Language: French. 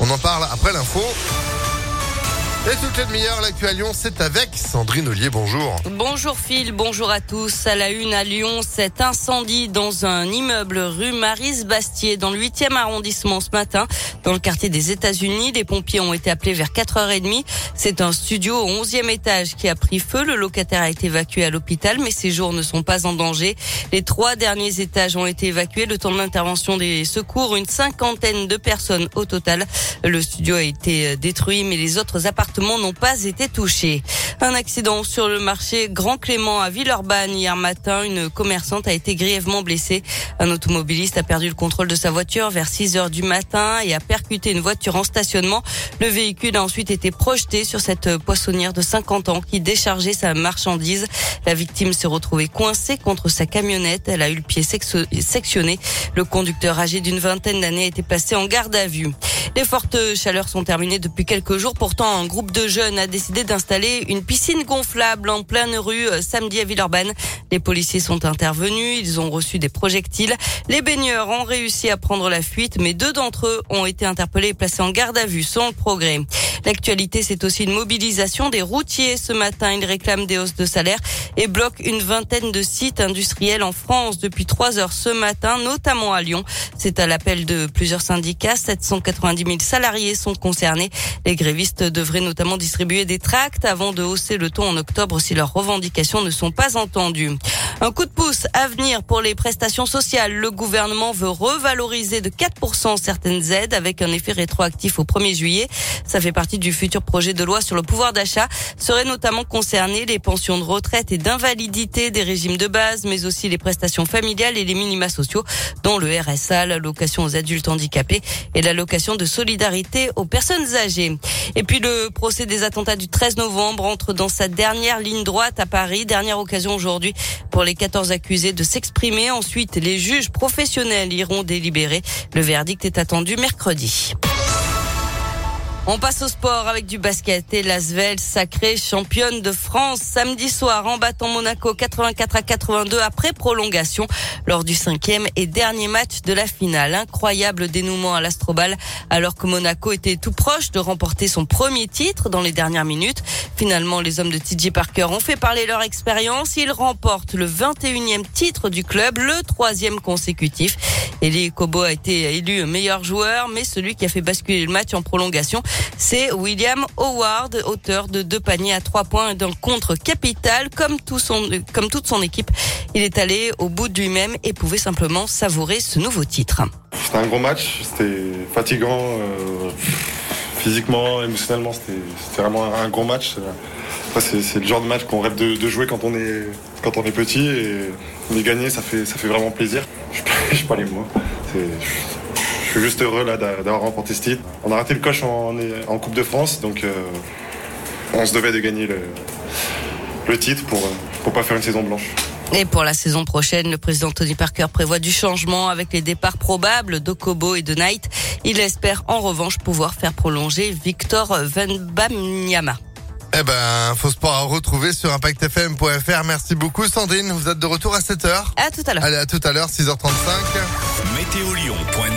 On en parle après l'info. Et toutes les demi-heures, l'actu à Lyon, c'est avec Sandrine Ollier. Bonjour. Bonjour Phil, bonjour à tous. À la une à Lyon, cet incendie dans un immeuble rue Marise-Bastier dans le 8e arrondissement ce matin. Dans le quartier des États-Unis, les pompiers ont été appelés vers 4h30. C'est un studio au 11e étage qui a pris feu. Le locataire a été évacué à l'hôpital, mais ses jours ne sont pas en danger. Les trois derniers étages ont été évacués. Le temps d'intervention des secours, une cinquantaine de personnes au total. Le studio a été détruit, mais les autres appartements n'ont pas été touchés. Un accident sur le marché Grand Clément à Villeurbanne hier matin. Une commerçante a été grièvement blessée. Un automobiliste a perdu le contrôle de sa voiture vers 6 heures du matin et a percuté une voiture en stationnement. Le véhicule a ensuite été projeté sur cette poissonnière de 50 ans qui déchargeait sa marchandise. La victime s'est retrouvée coincée contre sa camionnette. Elle a eu le pied sectionné. Le conducteur âgé d'une vingtaine d'années a été placé en garde à vue. Les fortes chaleurs sont terminées depuis quelques jours. Pourtant, un groupe de jeunes a décidé d'installer une piscine gonflable en pleine rue euh, samedi à Villeurbanne. Les policiers sont intervenus. Ils ont reçu des projectiles. Les baigneurs ont réussi à prendre la fuite, mais deux d'entre eux ont été interpellés et placés en garde à vue sans le progrès. L'actualité, c'est aussi une mobilisation des routiers. Ce matin, ils réclament des hausses de salaire et bloquent une vingtaine de sites industriels en France depuis trois heures ce matin, notamment à Lyon. C'est à l'appel de plusieurs syndicats. 790 000 salariés sont concernés. Les grévistes devraient notamment distribuer des tracts avant de hausser le ton en octobre si leurs revendications ne sont pas entendues. Un coup de pouce à venir pour les prestations sociales. Le gouvernement veut revaloriser de 4% certaines aides avec un effet rétroactif au 1er juillet. Ça fait partie du futur projet de loi sur le pouvoir d'achat. Seraient notamment concernés les pensions de retraite et d'invalidité des régimes de base, mais aussi les prestations familiales et les minima sociaux, dont le RSA, l'allocation aux adultes handicapés et l'allocation de solidarité aux personnes âgées. Et puis le procès des attentats du 13 novembre entre dans sa dernière ligne droite à Paris. Dernière occasion aujourd'hui pour les 14 accusés de s'exprimer. Ensuite, les juges professionnels iront délibérer. Le verdict est attendu mercredi. On passe au sport avec du basket et Lasvel sacrée championne de France samedi soir en battant Monaco 84 à 82 après prolongation lors du cinquième et dernier match de la finale. Incroyable dénouement à l'Astrobal alors que Monaco était tout proche de remporter son premier titre dans les dernières minutes. Finalement, les hommes de TJ Parker ont fait parler leur expérience. Ils remportent le 21e titre du club, le troisième consécutif. Eli Kobo a été élu meilleur joueur, mais celui qui a fait basculer le match en prolongation, c'est William Howard, auteur de deux paniers à trois points et d'un contre capital. Comme, tout son, comme toute son équipe, il est allé au bout de lui-même et pouvait simplement savourer ce nouveau titre. C'était un gros match, c'était fatigant. Euh, physiquement, émotionnellement, c'était vraiment un gros match. C'est le genre de match qu'on rêve de, jouer quand on est on est petit et gagner ça fait vraiment plaisir. Je sais pas les mots. Je suis juste heureux d'avoir remporté ce titre. On a raté le coche en, Coupe de France, donc euh, on se devait de gagner le, titre pour pour pas faire une saison blanche. Et pour la saison prochaine, le président Tony Parker prévoit du changement avec les départs probables d'Okobo et de Knight. Il espère en revanche pouvoir faire prolonger Victor Venbanyama. Eh ben, faux sport à retrouver sur impactfm.fr. Merci beaucoup Sandrine. Vous êtes de retour à 7h. À tout à l'heure. Allez, à tout à l'heure, 6h35.